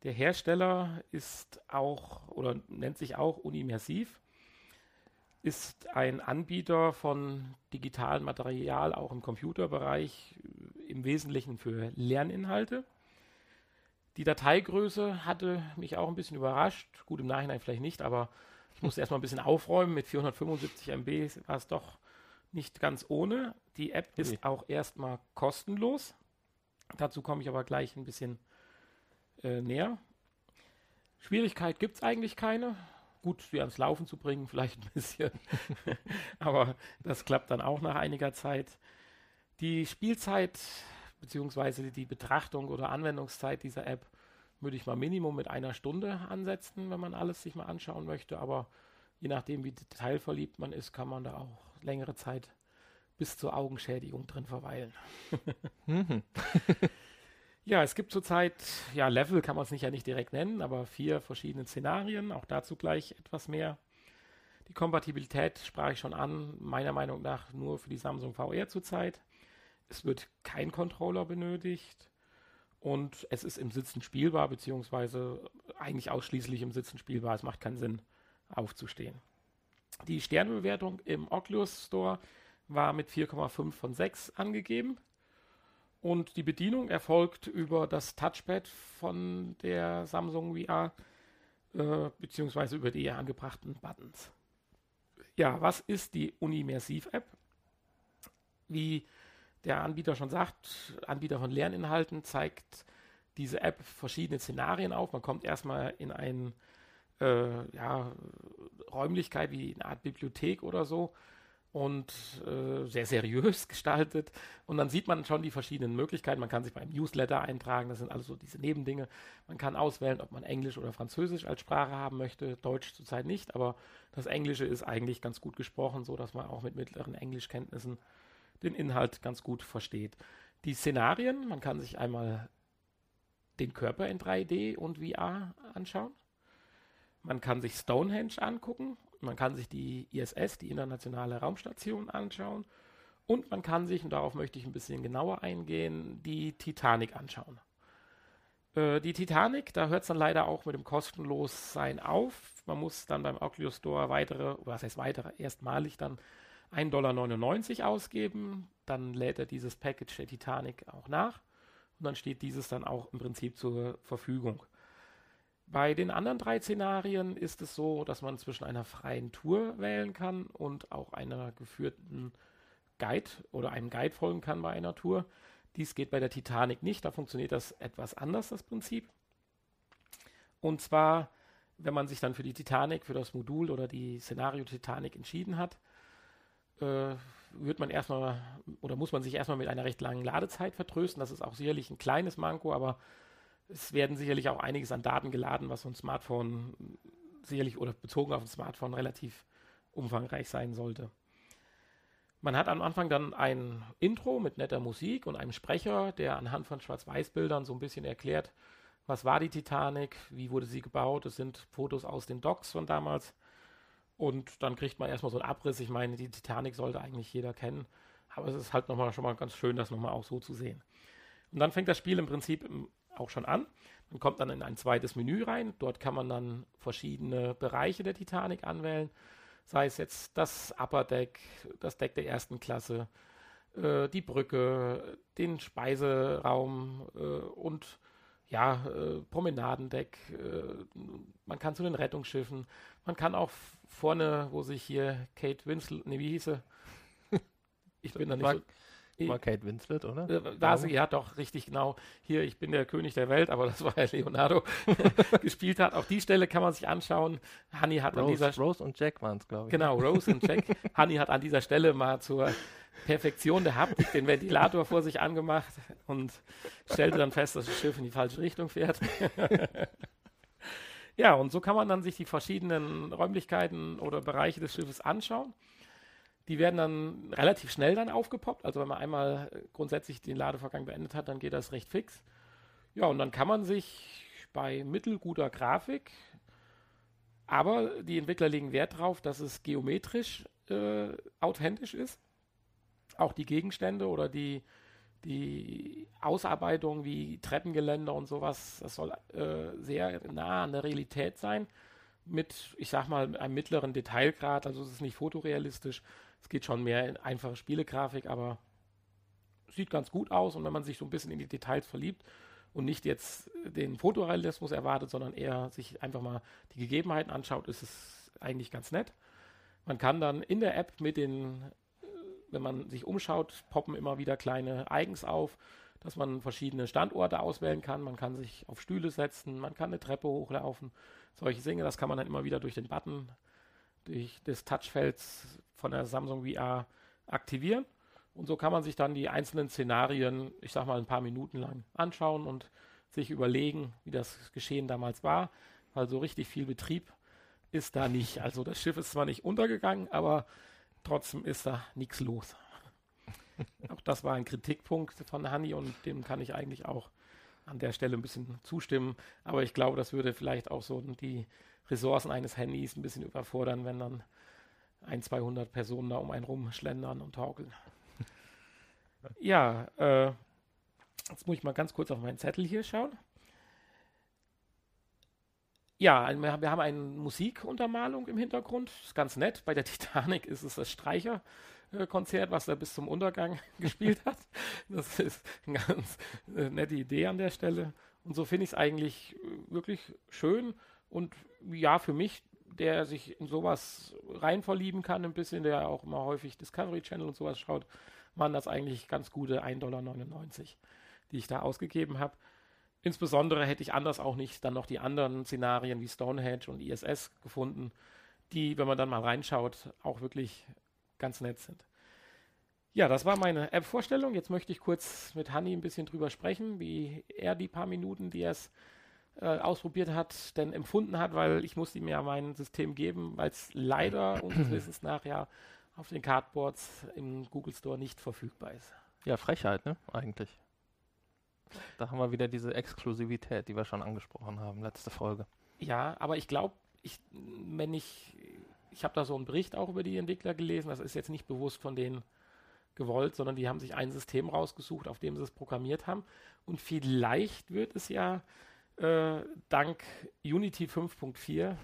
Der Hersteller ist auch oder nennt sich auch Unimersiv, ist ein Anbieter von digitalem Material auch im Computerbereich, im Wesentlichen für Lerninhalte. Die Dateigröße hatte mich auch ein bisschen überrascht. Gut, im Nachhinein vielleicht nicht, aber ich musste erstmal ein bisschen aufräumen. Mit 475 MB war es doch nicht ganz ohne. Die App ist nee. auch erstmal kostenlos. Dazu komme ich aber gleich ein bisschen äh, näher. Schwierigkeit gibt es eigentlich keine. Gut, sie ans Laufen zu bringen, vielleicht ein bisschen. aber das klappt dann auch nach einiger Zeit. Die Spielzeit beziehungsweise die Betrachtung oder Anwendungszeit dieser App würde ich mal Minimum mit einer Stunde ansetzen, wenn man alles sich mal anschauen möchte. Aber je nachdem, wie detailverliebt man ist, kann man da auch längere Zeit bis zur Augenschädigung drin verweilen. Mhm. ja, es gibt zurzeit, ja, Level kann man es nicht ja nicht direkt nennen, aber vier verschiedene Szenarien, auch dazu gleich etwas mehr. Die Kompatibilität sprach ich schon an, meiner Meinung nach nur für die Samsung VR zurzeit. Es wird kein Controller benötigt und es ist im Sitzen spielbar, beziehungsweise eigentlich ausschließlich im Sitzen spielbar. Es macht keinen Sinn, aufzustehen. Die Sternebewertung im Oculus Store war mit 4,5 von 6 angegeben. Und die Bedienung erfolgt über das Touchpad von der Samsung VR, äh, beziehungsweise über die angebrachten Buttons. Ja, was ist die Unimersiv-App? Wie der Anbieter schon sagt, Anbieter von Lerninhalten zeigt diese App verschiedene Szenarien auf. Man kommt erstmal in ein äh, ja, Räumlichkeit wie eine Art Bibliothek oder so und äh, sehr seriös gestaltet. Und dann sieht man schon die verschiedenen Möglichkeiten. Man kann sich beim Newsletter eintragen, das sind alles so diese Nebendinge. Man kann auswählen, ob man Englisch oder Französisch als Sprache haben möchte. Deutsch zurzeit nicht, aber das Englische ist eigentlich ganz gut gesprochen, so dass man auch mit mittleren Englischkenntnissen den Inhalt ganz gut versteht. Die Szenarien, man kann sich einmal den Körper in 3D und VR anschauen. Man kann sich Stonehenge angucken, man kann sich die ISS, die Internationale Raumstation, anschauen und man kann sich, und darauf möchte ich ein bisschen genauer eingehen, die Titanic anschauen. Äh, die Titanic, da hört es dann leider auch mit dem Kostenlossein auf. Man muss dann beim Oculus Store weitere, was heißt weitere, erstmalig dann 1,99 Dollar ausgeben. Dann lädt er dieses Package der Titanic auch nach. Und dann steht dieses dann auch im Prinzip zur Verfügung. Bei den anderen drei Szenarien ist es so, dass man zwischen einer freien Tour wählen kann und auch einer geführten Guide oder einem Guide folgen kann bei einer Tour. Dies geht bei der Titanic nicht, da funktioniert das etwas anders, das Prinzip. Und zwar, wenn man sich dann für die Titanic, für das Modul oder die Szenario Titanic entschieden hat, äh, wird man erstmal oder muss man sich erstmal mit einer recht langen Ladezeit vertrösten. Das ist auch sicherlich ein kleines Manko, aber es werden sicherlich auch einiges an Daten geladen, was so ein Smartphone sicherlich oder bezogen auf ein Smartphone relativ umfangreich sein sollte. Man hat am Anfang dann ein Intro mit netter Musik und einem Sprecher, der anhand von Schwarz-Weiß-Bildern so ein bisschen erklärt, was war die Titanic, wie wurde sie gebaut. Es sind Fotos aus den Docks von damals. Und dann kriegt man erstmal so einen Abriss. Ich meine, die Titanic sollte eigentlich jeder kennen. Aber es ist halt nochmal schon mal ganz schön, das nochmal auch so zu sehen. Und dann fängt das Spiel im Prinzip im auch schon an. Man kommt dann in ein zweites Menü rein. Dort kann man dann verschiedene Bereiche der Titanic anwählen. Sei es jetzt das Upper Deck, das Deck der ersten Klasse, äh, die Brücke, den Speiseraum äh, und ja, äh, Promenadendeck. Äh, man kann zu den Rettungsschiffen. Man kann auch vorne, wo sich hier Kate Winslet, nee, wie hieß sie? Ich bin da nicht so war Kate Winslet, oder? Äh, war sie, ja doch, richtig genau. Hier, ich bin der König der Welt, aber das war ja Leonardo gespielt hat. Auch die Stelle kann man sich anschauen. Honey hat Rose, an dieser Rose und Jack waren es, glaube ich. Genau, Rose und Jack. Honey hat an dieser Stelle mal zur Perfektion der Haptik den Ventilator vor sich angemacht und stellte dann fest, dass das Schiff in die falsche Richtung fährt. Ja, und so kann man dann sich die verschiedenen Räumlichkeiten oder Bereiche des Schiffes anschauen. Die werden dann relativ schnell dann aufgepoppt. Also wenn man einmal äh, grundsätzlich den Ladevorgang beendet hat, dann geht das recht fix. Ja, und dann kann man sich bei mittelguter Grafik, aber die Entwickler legen Wert darauf, dass es geometrisch äh, authentisch ist. Auch die Gegenstände oder die, die Ausarbeitung wie Treppengeländer und sowas, das soll äh, sehr nah an der Realität sein. Mit, ich sag mal, einem mittleren Detailgrad. Also es ist nicht fotorealistisch. Es geht schon mehr in einfache Spielegrafik, aber sieht ganz gut aus. Und wenn man sich so ein bisschen in die Details verliebt und nicht jetzt den Fotorealismus erwartet, sondern eher sich einfach mal die Gegebenheiten anschaut, ist es eigentlich ganz nett. Man kann dann in der App mit den wenn man sich umschaut, poppen immer wieder kleine Eigens auf, dass man verschiedene Standorte auswählen kann. Man kann sich auf Stühle setzen, man kann eine Treppe hochlaufen. Solche Dinge, das kann man dann immer wieder durch den Button durch des Touchfelds von der Samsung VR aktivieren. Und so kann man sich dann die einzelnen Szenarien, ich sag mal, ein paar Minuten lang anschauen und sich überlegen, wie das Geschehen damals war, weil so richtig viel Betrieb ist da nicht. Also das Schiff ist zwar nicht untergegangen, aber Trotzdem ist da nichts los. auch das war ein Kritikpunkt von Hanni und dem kann ich eigentlich auch an der Stelle ein bisschen zustimmen. Aber ich glaube, das würde vielleicht auch so die Ressourcen eines Handys ein bisschen überfordern, wenn dann ein, 200 Personen da um einen rumschlendern und torkeln. ja, äh, jetzt muss ich mal ganz kurz auf meinen Zettel hier schauen. Ja, wir haben eine Musikuntermalung im Hintergrund. Das ist ganz nett. Bei der Titanic ist es das Streicherkonzert, was er bis zum Untergang gespielt hat. Das ist eine ganz äh, nette Idee an der Stelle. Und so finde ich es eigentlich äh, wirklich schön. Und ja, für mich, der sich in sowas rein verlieben kann, ein bisschen, der auch immer häufig Discovery Channel und sowas schaut, waren das eigentlich ganz gute 1,99 Dollar, die ich da ausgegeben habe. Insbesondere hätte ich anders auch nicht dann noch die anderen Szenarien wie Stonehenge und ISS gefunden, die, wenn man dann mal reinschaut, auch wirklich ganz nett sind. Ja, das war meine App-Vorstellung. Jetzt möchte ich kurz mit Hanni ein bisschen drüber sprechen, wie er die paar Minuten, die er es äh, ausprobiert hat, denn empfunden hat, weil ich musste ihm ja mein System geben, weil es leider unseres Wissens nach ja auf den Cardboards im Google Store nicht verfügbar ist. Ja, Frechheit, ne? Eigentlich. Da haben wir wieder diese Exklusivität, die wir schon angesprochen haben, letzte Folge. Ja, aber ich glaube, ich, wenn ich, ich habe da so einen Bericht auch über die Entwickler gelesen, das ist jetzt nicht bewusst von denen gewollt, sondern die haben sich ein System rausgesucht, auf dem sie es programmiert haben. Und vielleicht wird es ja äh, dank Unity 5.4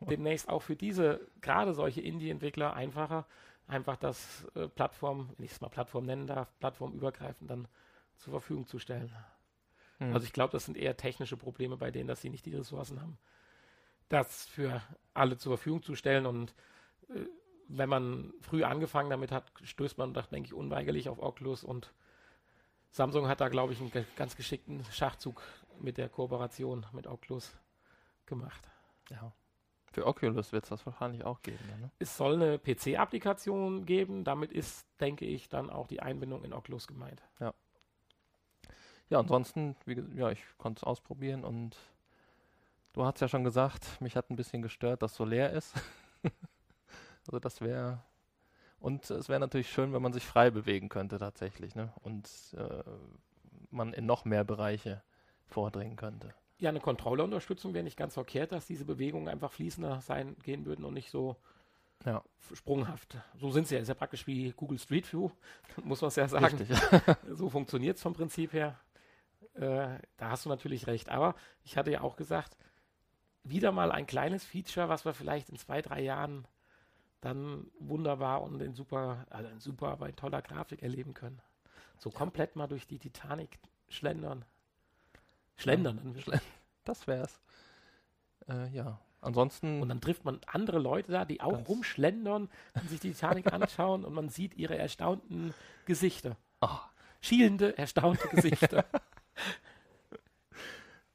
demnächst auch für diese, gerade solche Indie-Entwickler einfacher, einfach das äh, Plattform, wenn ich es mal Plattform nennen darf, plattformübergreifend dann zur Verfügung zu stellen. Mhm. Also ich glaube, das sind eher technische Probleme bei denen, dass sie nicht die Ressourcen haben, das für alle zur Verfügung zu stellen. Und äh, wenn man früh angefangen damit hat, stößt man, denke ich, unweigerlich auf Oculus und Samsung hat da, glaube ich, einen ganz geschickten Schachzug mit der Kooperation mit Oculus gemacht. Ja. Für Oculus wird es das wahrscheinlich auch geben. Ne? Es soll eine PC-Applikation geben. Damit ist, denke ich, dann auch die Einbindung in Oculus gemeint. Ja. Ja, ansonsten, wie, ja, ich konnte es ausprobieren und du hast ja schon gesagt, mich hat ein bisschen gestört, dass so leer ist. also das wäre und es wäre natürlich schön, wenn man sich frei bewegen könnte tatsächlich, ne? Und äh, man in noch mehr Bereiche vordringen könnte. Ja, eine Controller-Unterstützung wäre nicht ganz verkehrt, dass diese Bewegungen einfach fließender sein gehen würden und nicht so ja. sprunghaft. So sind sie ja. Ist ja praktisch wie Google Street View, muss man es ja sagen. Richtig. so funktioniert es vom Prinzip her. Äh, da hast du natürlich recht. Aber ich hatte ja auch gesagt, wieder mal ein kleines Feature, was wir vielleicht in zwei, drei Jahren dann wunderbar und in super, also in super, aber in toller Grafik erleben können. So ja. komplett mal durch die Titanic schlendern. Schlendern. Ja, schl das wär's. Äh, ja. Ansonsten. Und dann trifft man andere Leute da, die auch rumschlendern und sich die Titanic anschauen und man sieht ihre erstaunten Gesichter. Oh. Schielende, erstaunte Gesichter.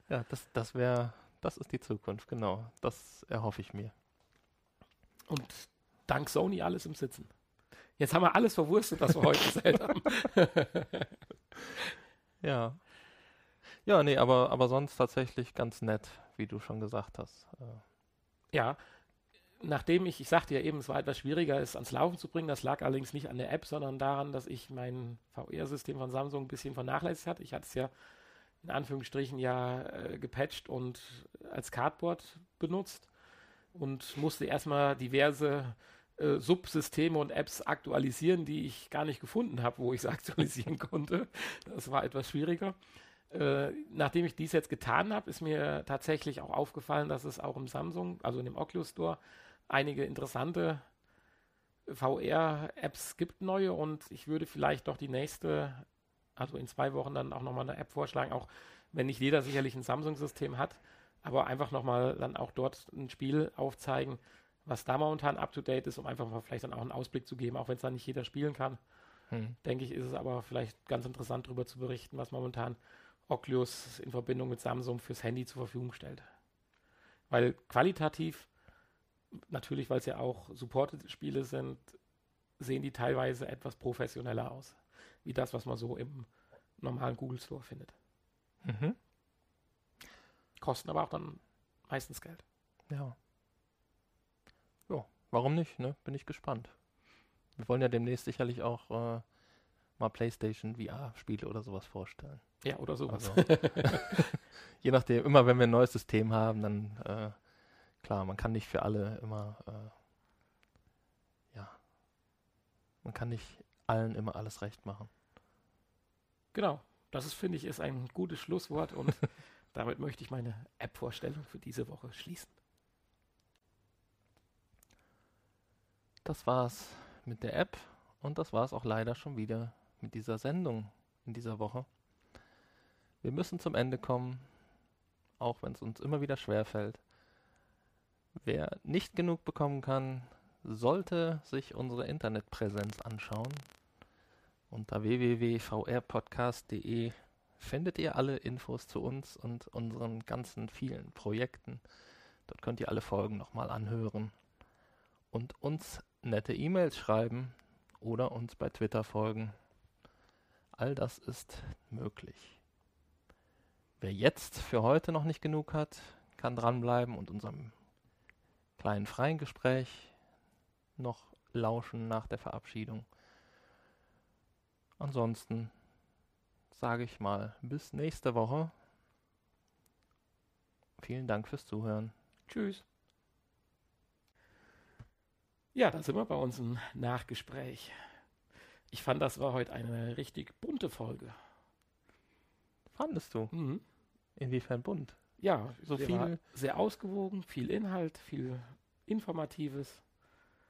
ja, das, das wäre, das ist die Zukunft, genau. Das erhoffe ich mir. Und dank Sony alles im Sitzen. Jetzt haben wir alles verwurstet, was wir heute gesagt haben. ja. Ja, nee, aber, aber sonst tatsächlich ganz nett, wie du schon gesagt hast. Ja. nachdem ich, ich sagte ja eben, es war etwas schwieriger, es ans Laufen zu bringen, das lag allerdings nicht an der App, sondern daran, dass ich mein VR-System von Samsung ein bisschen vernachlässigt hatte. Ich hatte es ja in Anführungsstrichen ja äh, gepatcht und als Cardboard benutzt und musste erstmal diverse äh, Subsysteme und Apps aktualisieren, die ich gar nicht gefunden habe, wo ich es aktualisieren konnte. Das war etwas schwieriger. Äh, nachdem ich dies jetzt getan habe, ist mir tatsächlich auch aufgefallen, dass es auch im Samsung, also in dem Oculus Store, einige interessante VR-Apps gibt, neue. Und ich würde vielleicht doch die nächste, also in zwei Wochen dann auch nochmal eine App vorschlagen, auch wenn nicht jeder sicherlich ein Samsung-System hat, aber einfach nochmal dann auch dort ein Spiel aufzeigen, was da momentan up-to-date ist, um einfach mal vielleicht dann auch einen Ausblick zu geben, auch wenn es dann nicht jeder spielen kann. Hm. Denke ich, ist es aber vielleicht ganz interessant darüber zu berichten, was momentan Oculus in Verbindung mit Samsung fürs Handy zur Verfügung stellt. Weil qualitativ, natürlich, weil es ja auch Supported-Spiele sind, sehen die teilweise etwas professioneller aus. Wie das, was man so im normalen Google Store findet. Mhm. Kosten aber auch dann meistens Geld. Ja. Ja, warum nicht, ne? Bin ich gespannt. Wir wollen ja demnächst sicherlich auch äh, mal PlayStation VR-Spiele oder sowas vorstellen. Ja, oder sowas. Also, je nachdem, immer wenn wir ein neues System haben, dann äh, klar, man kann nicht für alle immer, äh, ja, man kann nicht allen immer alles recht machen. Genau, das ist, finde ich, ist ein gutes Schlusswort und damit möchte ich meine App-Vorstellung für diese Woche schließen. Das war's mit der App und das war's auch leider schon wieder mit dieser Sendung in dieser Woche. Wir müssen zum Ende kommen, auch wenn es uns immer wieder schwer fällt. Wer nicht genug bekommen kann, sollte sich unsere Internetpräsenz anschauen. Unter www.vrpodcast.de findet ihr alle Infos zu uns und unseren ganzen vielen Projekten. Dort könnt ihr alle Folgen nochmal anhören und uns nette E-Mails schreiben oder uns bei Twitter folgen. All das ist möglich. Wer jetzt für heute noch nicht genug hat, kann dranbleiben und unserem kleinen freien Gespräch noch lauschen nach der Verabschiedung. Ansonsten sage ich mal bis nächste Woche. Vielen Dank fürs Zuhören. Tschüss. Ja, da sind wir bei unserem Nachgespräch. Ich fand, das war heute eine richtig bunte Folge. Fandest du? Mhm. Inwiefern bunt? Ja, so viel. Sehr ausgewogen, viel Inhalt, viel Informatives.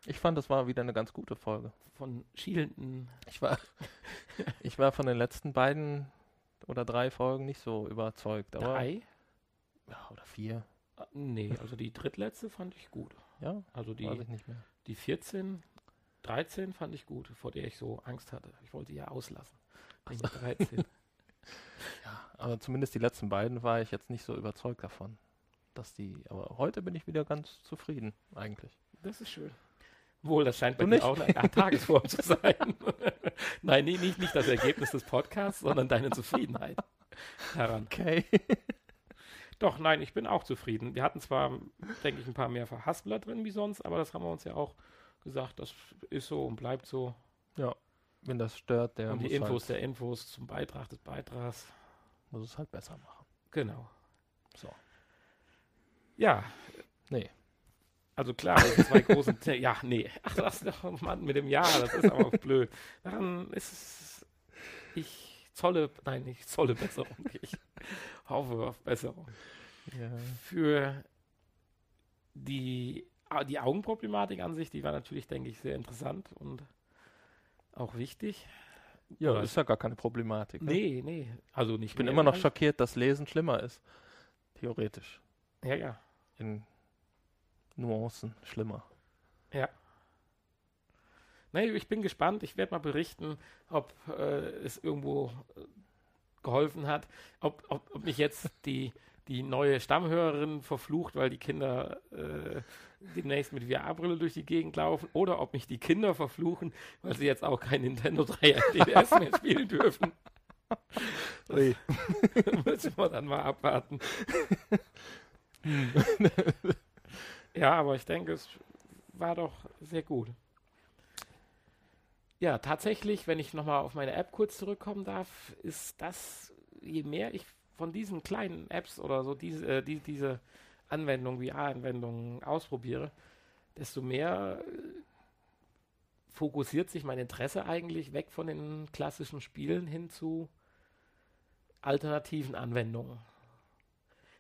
Ich fand, das war wieder eine ganz gute Folge. Von schielenden. Ich war, ich war von den letzten beiden oder drei Folgen nicht so überzeugt. Aber drei? Ja, oder vier. Ah, nee, also die drittletzte fand ich gut. Ja? Also die, weiß ich nicht mehr. die 14, 13 fand ich gut, vor der ich so Angst hatte. Ich wollte ja auslassen. Also 13. Ja, aber zumindest die letzten beiden war ich jetzt nicht so überzeugt davon. Dass die, aber heute bin ich wieder ganz zufrieden, eigentlich. Das ist schön. Wohl, das scheint bei du dir auch eine Tagesform zu sein. Nein, nee, nicht, nicht das Ergebnis des Podcasts, sondern deine Zufriedenheit daran. Okay. Doch, nein, ich bin auch zufrieden. Wir hatten zwar, denke ich, ein paar mehr Verhaspler drin wie sonst, aber das haben wir uns ja auch gesagt, das ist so und bleibt so. Ja. Wenn das stört, der. Und die Infos halt der Infos zum Beitrag des Beitrags. Muss es halt besser machen. Genau. So. Ja. Nee. Also klar, das sind zwei große. ja, nee. Ach, das doch, Mann, mit dem Ja, das ist aber blöd. Daran ist es. Ich zolle. Nein, ich zolle Besserung. Ich hoffe auf Besserung. Ja. Für die, die Augenproblematik an sich, die war natürlich, denke ich, sehr interessant und auch wichtig. Ja, das ist ja gar keine Problematik. Ne? Nee, nee. Also nicht ich bin immer noch schockiert, dass Lesen schlimmer ist. Theoretisch. Ja, ja. In Nuancen schlimmer. Ja. Nee, ich bin gespannt. Ich werde mal berichten, ob äh, es irgendwo äh, geholfen hat. Ob, ob, ob mich jetzt die, die neue Stammhörerin verflucht, weil die Kinder äh, demnächst mit VR-Brille durch die Gegend laufen oder ob mich die Kinder verfluchen, weil sie jetzt auch kein Nintendo 3DS mehr spielen dürfen. Nee. Müssen wir dann mal abwarten. ja, aber ich denke, es war doch sehr gut. Ja, tatsächlich, wenn ich nochmal auf meine App kurz zurückkommen darf, ist das, je mehr ich von diesen kleinen Apps oder so diese, äh, die, diese Anwendungen, VR-Anwendungen ausprobiere, desto mehr äh, fokussiert sich mein Interesse eigentlich weg von den klassischen Spielen hin zu alternativen Anwendungen.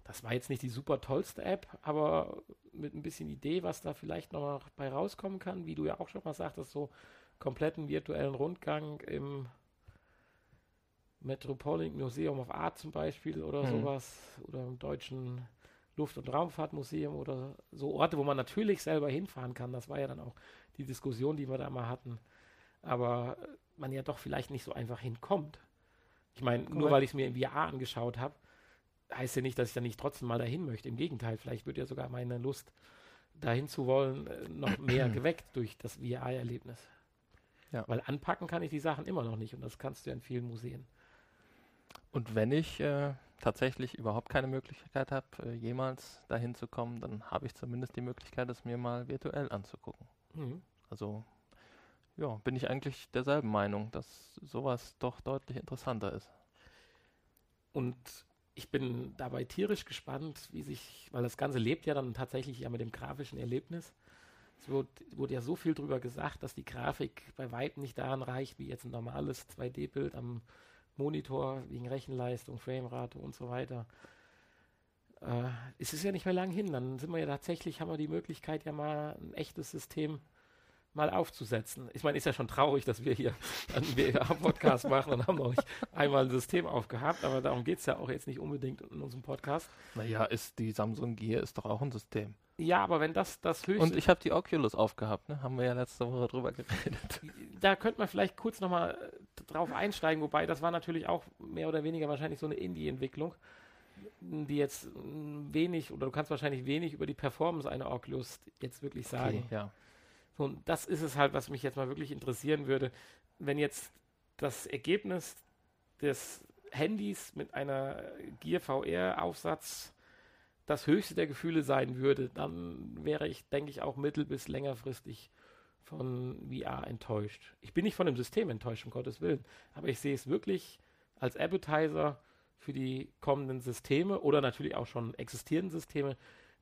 Das war jetzt nicht die super tollste App, aber mit ein bisschen Idee, was da vielleicht noch bei rauskommen kann, wie du ja auch schon mal sagtest, so kompletten virtuellen Rundgang im Metropolitan Museum of Art zum Beispiel oder mhm. sowas oder im deutschen Luft- und Raumfahrtmuseum oder so Orte, wo man natürlich selber hinfahren kann. Das war ja dann auch die Diskussion, die wir da mal hatten. Aber man ja doch vielleicht nicht so einfach hinkommt. Ich meine, nur weil ich es mir im VR angeschaut habe, heißt ja nicht, dass ich dann nicht trotzdem mal dahin möchte. Im Gegenteil, vielleicht wird ja sogar meine Lust, dahin zu wollen, äh, noch mehr geweckt durch das VR-Erlebnis. Ja. Weil anpacken kann ich die Sachen immer noch nicht und das kannst du ja in vielen Museen. Und wenn ich äh, tatsächlich überhaupt keine Möglichkeit habe, äh, jemals dahin zu kommen, dann habe ich zumindest die Möglichkeit, es mir mal virtuell anzugucken. Mhm. Also ja, bin ich eigentlich derselben Meinung, dass sowas doch deutlich interessanter ist. Und ich bin dabei tierisch gespannt, wie sich, weil das Ganze lebt ja dann tatsächlich ja mit dem grafischen Erlebnis. Es wird, wurde ja so viel darüber gesagt, dass die Grafik bei weitem nicht daran reicht, wie jetzt ein normales 2D-Bild am Monitor wegen Rechenleistung, Framerate und so weiter. Äh, es ist ja nicht mehr lang hin. Dann sind wir ja tatsächlich, haben wir die Möglichkeit, ja mal ein echtes System mal aufzusetzen. Ich meine, ist ja schon traurig, dass wir hier einen podcast machen und haben noch nicht einmal ein System aufgehabt, aber darum geht es ja auch jetzt nicht unbedingt in unserem Podcast. Naja, ist die Samsung Gear ist doch auch ein System. Ja, aber wenn das das höchste... Und ich habe die Oculus aufgehabt, ne? haben wir ja letzte Woche drüber geredet. Da könnte man vielleicht kurz nochmal drauf einsteigen, wobei das war natürlich auch mehr oder weniger wahrscheinlich so eine Indie-Entwicklung, die jetzt wenig, oder du kannst wahrscheinlich wenig über die Performance einer Oculus jetzt wirklich sagen. Okay, ja. So, und das ist es halt, was mich jetzt mal wirklich interessieren würde. Wenn jetzt das Ergebnis des Handys mit einer Gear VR-Aufsatz das höchste der Gefühle sein würde, dann wäre ich, denke ich, auch mittel- bis längerfristig von VR enttäuscht. Ich bin nicht von dem System enttäuscht, um Gottes Willen, aber ich sehe es wirklich als Appetizer für die kommenden Systeme oder natürlich auch schon existierenden Systeme,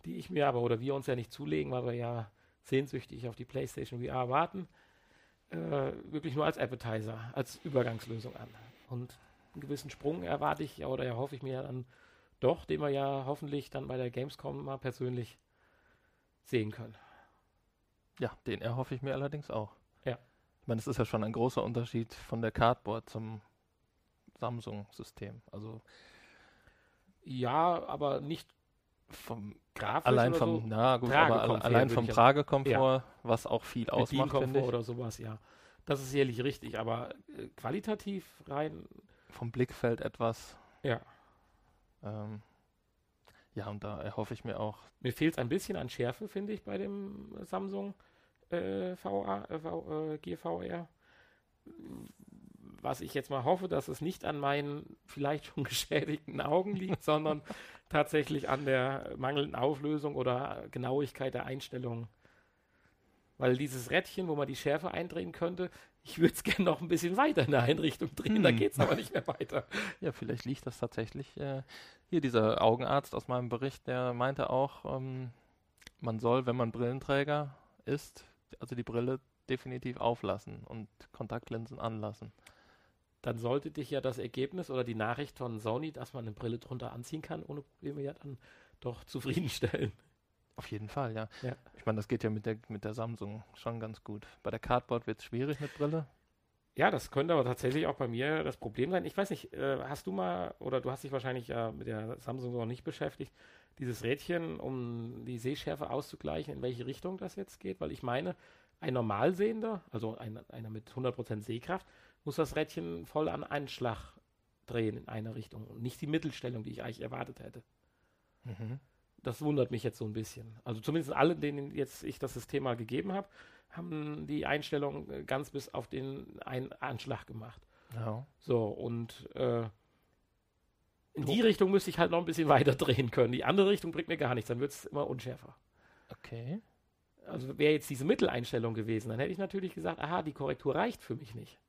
die ich mir aber oder wir uns ja nicht zulegen, weil wir ja sehnsüchtig auf die PlayStation VR warten, äh, wirklich nur als Appetizer, als Übergangslösung an. Und einen gewissen Sprung erwarte ich ja oder erhoffe ich mir dann doch, den wir ja hoffentlich dann bei der Gamescom mal persönlich sehen können. Ja, den erhoffe ich mir allerdings auch. Ja. Ich meine, es ist ja schon ein großer Unterschied von der Cardboard zum Samsung-System. Also ja, aber nicht vom Grafisch allein vom, so? na gut, aber allein vom Tragekomfort, ja. was auch viel ausmacht, finde ich. oder sowas, ja. Das ist sicherlich richtig, aber äh, qualitativ rein vom Blickfeld etwas. Ja. Ähm, ja, und da erhoffe ich mir auch. Mir fehlt es ein bisschen an Schärfe, finde ich, bei dem Samsung äh, VA, äh, v, äh, GVR. Was ich jetzt mal hoffe, dass es nicht an meinen vielleicht schon geschädigten Augen liegt, sondern tatsächlich an der mangelnden Auflösung oder Genauigkeit der Einstellungen. Weil dieses Rädchen, wo man die Schärfe eindrehen könnte, ich würde es gerne noch ein bisschen weiter in der Einrichtung drehen, hm. da geht es aber nicht mehr weiter. Ja, vielleicht liegt das tatsächlich. Äh, hier dieser Augenarzt aus meinem Bericht, der meinte auch, ähm, man soll, wenn man Brillenträger ist, also die Brille definitiv auflassen und Kontaktlinsen anlassen. Dann sollte dich ja das Ergebnis oder die Nachricht von Sony, dass man eine Brille drunter anziehen kann, ohne Probleme ja dann doch zufriedenstellen. Auf jeden Fall, ja. ja. Ich meine, das geht ja mit der, mit der Samsung schon ganz gut. Bei der Cardboard wird es schwierig mit Brille. Ja, das könnte aber tatsächlich auch bei mir das Problem sein. Ich weiß nicht, äh, hast du mal, oder du hast dich wahrscheinlich ja mit der Samsung noch nicht beschäftigt, dieses Rädchen, um die Sehschärfe auszugleichen, in welche Richtung das jetzt geht? Weil ich meine, ein Normalsehender, also ein, einer mit 100% Sehkraft, muss das Rädchen voll an einen Schlag drehen in eine Richtung und nicht die Mittelstellung, die ich eigentlich erwartet hätte. Mhm das wundert mich jetzt so ein bisschen. Also zumindest alle, denen jetzt ich das System mal gegeben habe, haben die Einstellung äh, ganz bis auf den einen Anschlag gemacht. Ja. So, und äh, in die Richtung müsste ich halt noch ein bisschen weiter drehen können. Die andere Richtung bringt mir gar nichts, dann wird es immer unschärfer. Okay. also wäre jetzt diese Mitteleinstellung gewesen, dann hätte ich natürlich gesagt, aha, die Korrektur reicht für mich nicht.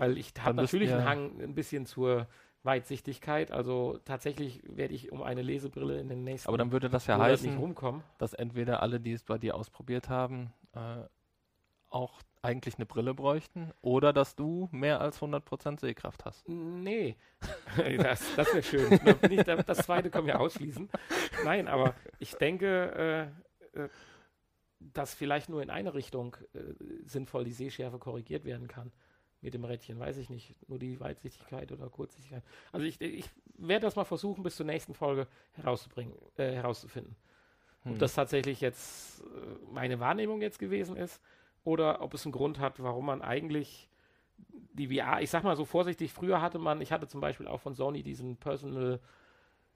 Weil ich habe natürlich einen Hang ein bisschen zur Weitsichtigkeit. Also tatsächlich werde ich um eine Lesebrille in den nächsten Aber dann würde das ja heißen, dass entweder alle, die es bei dir ausprobiert haben, äh, auch eigentlich eine Brille bräuchten oder dass du mehr als 100% Sehkraft hast. Nee, das, das wäre schön. Ich, das zweite können wir ausschließen. Nein, aber ich denke, äh, äh, dass vielleicht nur in eine Richtung äh, sinnvoll die Sehschärfe korrigiert werden kann mit dem Rädchen, weiß ich nicht. Nur die Weitsichtigkeit oder Kurzsichtigkeit. Also ich, ich werde das mal versuchen, bis zur nächsten Folge herauszubringen, äh, herauszufinden. Hm. Ob das tatsächlich jetzt äh, meine Wahrnehmung jetzt gewesen ist oder ob es einen Grund hat, warum man eigentlich die VR, ich sag mal so vorsichtig, früher hatte man, ich hatte zum Beispiel auch von Sony diesen Personal,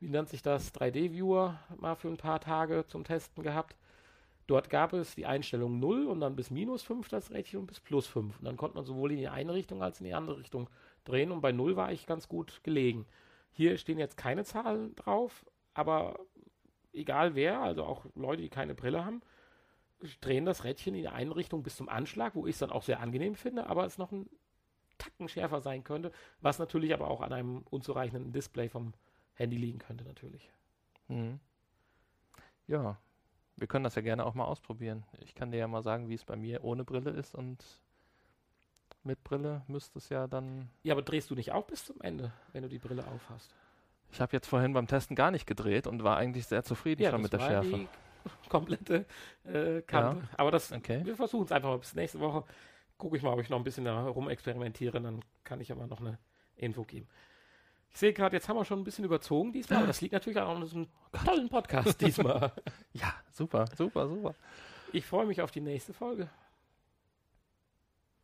wie nennt sich das, 3D-Viewer mal für ein paar Tage zum Testen gehabt. Dort gab es die Einstellung 0 und dann bis minus 5 das Rädchen und bis plus 5. Und dann konnte man sowohl in die eine Richtung als in die andere Richtung drehen und bei 0 war ich ganz gut gelegen. Hier stehen jetzt keine Zahlen drauf, aber egal wer, also auch Leute, die keine Brille haben, drehen das Rädchen in die eine Richtung bis zum Anschlag, wo ich es dann auch sehr angenehm finde, aber es noch ein Tacken schärfer sein könnte, was natürlich aber auch an einem unzureichenden Display vom Handy liegen könnte, natürlich. Mhm. Ja, wir können das ja gerne auch mal ausprobieren. Ich kann dir ja mal sagen, wie es bei mir ohne Brille ist und mit Brille müsste es ja dann. Ja, aber drehst du nicht auch bis zum Ende, wenn du die Brille aufhast? Ich habe jetzt vorhin beim Testen gar nicht gedreht und war eigentlich sehr zufrieden ja, schon mit der Schärfe. Komplette äh, Kante. Ja. Aber das, okay. wir versuchen es einfach mal bis nächste Woche. Gucke ich mal, ob ich noch ein bisschen da rumexperimentiere, dann kann ich aber noch eine Info geben. Ich sehe gerade, jetzt haben wir schon ein bisschen überzogen diesmal, aber das liegt natürlich auch an diesem tollen Podcast diesmal. ja, super, super, super. Ich freue mich auf die nächste Folge.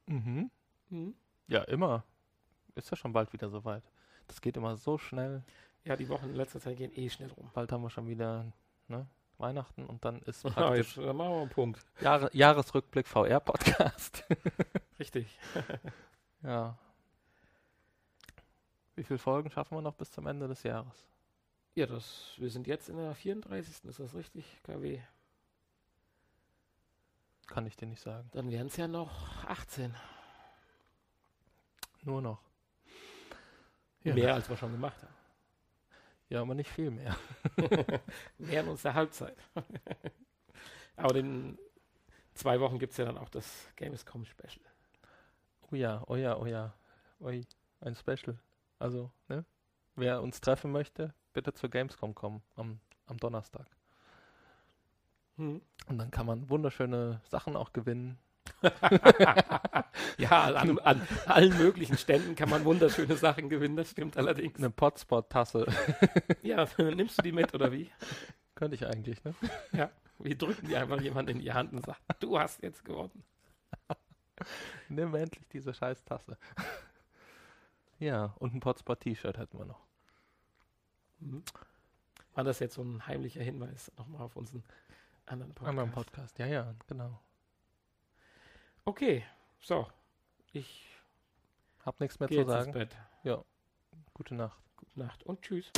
Mhm. mhm. Ja, immer. Ist ja schon bald wieder soweit. Das geht immer so schnell. Ja, die Wochen in letzter Zeit gehen eh schnell rum. Bald haben wir schon wieder ne, Weihnachten und dann ist praktisch ja, jetzt, dann machen wir einen Punkt. Jahre, Jahresrückblick VR-Podcast. Richtig. ja, wie viele Folgen schaffen wir noch bis zum Ende des Jahres? Ja, das, wir sind jetzt in der 34. Ist das richtig, KW? Kann ich dir nicht sagen. Dann wären es ja noch 18. Nur noch. Ja, mehr als wir schon gemacht haben. Ja, aber nicht viel mehr. mehr in uns der Halbzeit. aber in zwei Wochen gibt es ja dann auch das Gamescom Special. Oh ja, oh ja, oh ja. Oi, ein Special. Also, ne? Wer uns treffen möchte, bitte zur Gamescom kommen am, am Donnerstag. Hm. Und dann kann man wunderschöne Sachen auch gewinnen. ja, an, an, allen möglichen Ständen kann man wunderschöne Sachen gewinnen, das stimmt allerdings. Eine Potspot-Tasse. ja, nimmst du die mit oder wie? Könnte ich eigentlich, ne? Ja, wir drücken die einfach jemand in die Hand und sagen, du hast jetzt gewonnen. Nimm endlich diese scheiß Tasse. Ja, und ein Potspot-T-Shirt hätten wir noch. Mhm. War das jetzt so ein heimlicher Hinweis nochmal auf unseren anderen Podcast? Anderen Podcast, ja, ja, genau. Okay, so. Ich hab nichts mehr zu sagen. Ja. Gute Nacht. Gute Nacht und tschüss.